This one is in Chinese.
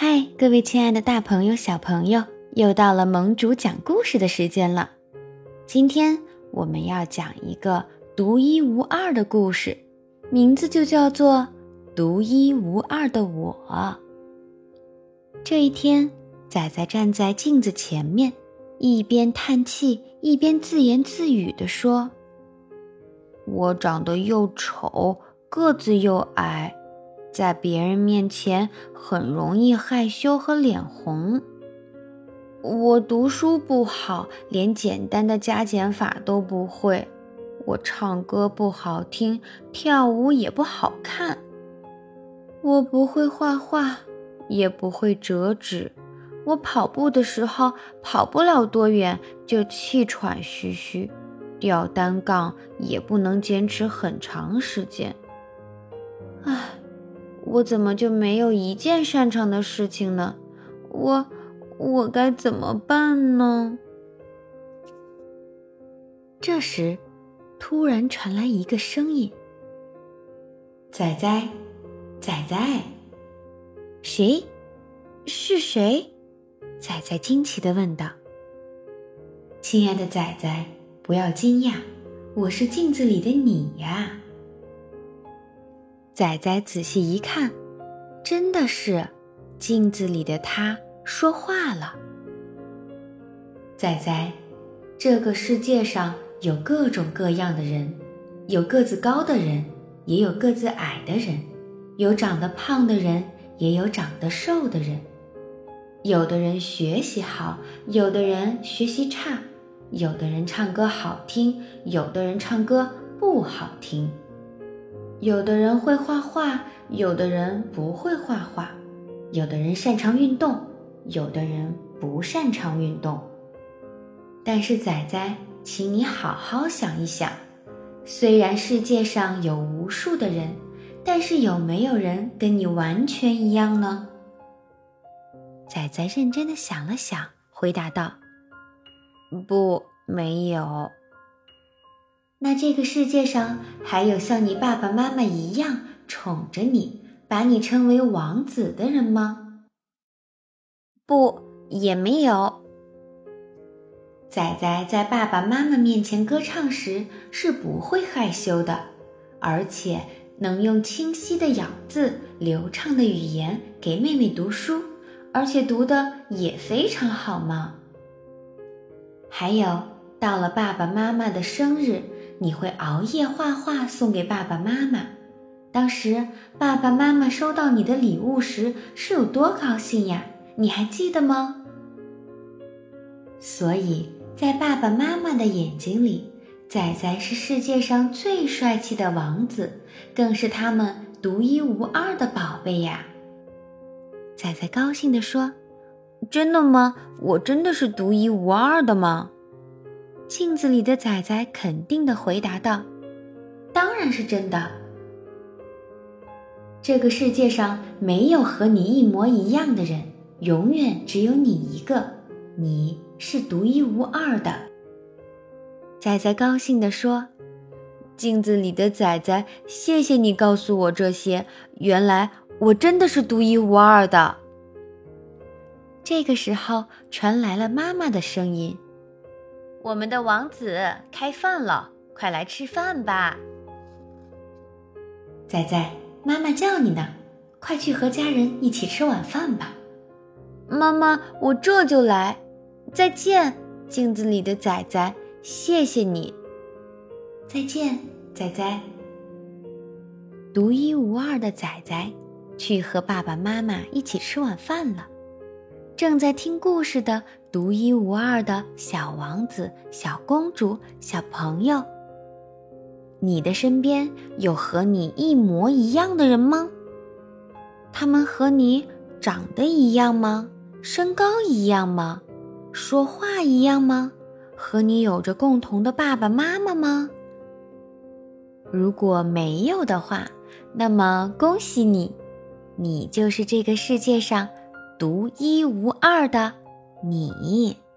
嗨，各位亲爱的大朋友、小朋友，又到了盟主讲故事的时间了。今天我们要讲一个独一无二的故事，名字就叫做《独一无二的我》。这一天，仔仔站在镜子前面，一边叹气，一边自言自语地说：“我长得又丑，个子又矮。”在别人面前很容易害羞和脸红。我读书不好，连简单的加减法都不会。我唱歌不好听，跳舞也不好看。我不会画画，也不会折纸。我跑步的时候跑不了多远就气喘吁吁，吊单杠也不能坚持很长时间。唉。我怎么就没有一件擅长的事情呢？我我该怎么办呢？这时，突然传来一个声音：“仔仔，仔仔，谁？是谁？”仔仔惊奇的问道：“亲爱的仔仔，不要惊讶，我是镜子里的你呀。”仔仔仔细一看，真的是镜子里的他说话了。仔仔，这个世界上有各种各样的人，有个子高的人，也有个子矮的人，有长得胖的人，也有长得瘦的人。有的人学习好，有的人学习差，有的人唱歌好听，有的人唱歌不好听。有的人会画画，有的人不会画画；有的人擅长运动，有的人不擅长运动。但是仔仔，请你好好想一想：虽然世界上有无数的人，但是有没有人跟你完全一样呢？仔仔认真的想了想，回答道：“不，没有。”那这个世界上还有像你爸爸妈妈一样宠着你，把你称为王子的人吗？不，也没有。仔仔在爸爸妈妈面前歌唱时是不会害羞的，而且能用清晰的咬字、流畅的语言给妹妹读书，而且读的也非常好嘛。还有，到了爸爸妈妈的生日。你会熬夜画画送给爸爸妈妈，当时爸爸妈妈收到你的礼物时是有多高兴呀？你还记得吗？所以在爸爸妈妈的眼睛里，仔仔是世界上最帅气的王子，更是他们独一无二的宝贝呀！仔仔高兴地说：“真的吗？我真的是独一无二的吗？”镜子里的仔仔肯定的回答道：“当然是真的。这个世界上没有和你一模一样的人，永远只有你一个，你是独一无二的。”仔仔高兴地说：“镜子里的仔仔，谢谢你告诉我这些，原来我真的是独一无二的。”这个时候传来了妈妈的声音。我们的王子开饭了，快来吃饭吧！仔仔，妈妈叫你呢，快去和家人一起吃晚饭吧。妈妈，我这就来。再见，镜子里的仔仔，谢谢你。再见，仔仔。独一无二的仔仔，去和爸爸妈妈一起吃晚饭了。正在听故事的独一无二的小王子、小公主、小朋友，你的身边有和你一模一样的人吗？他们和你长得一样吗？身高一样吗？说话一样吗？和你有着共同的爸爸妈妈吗？如果没有的话，那么恭喜你，你就是这个世界上。独一无二的你。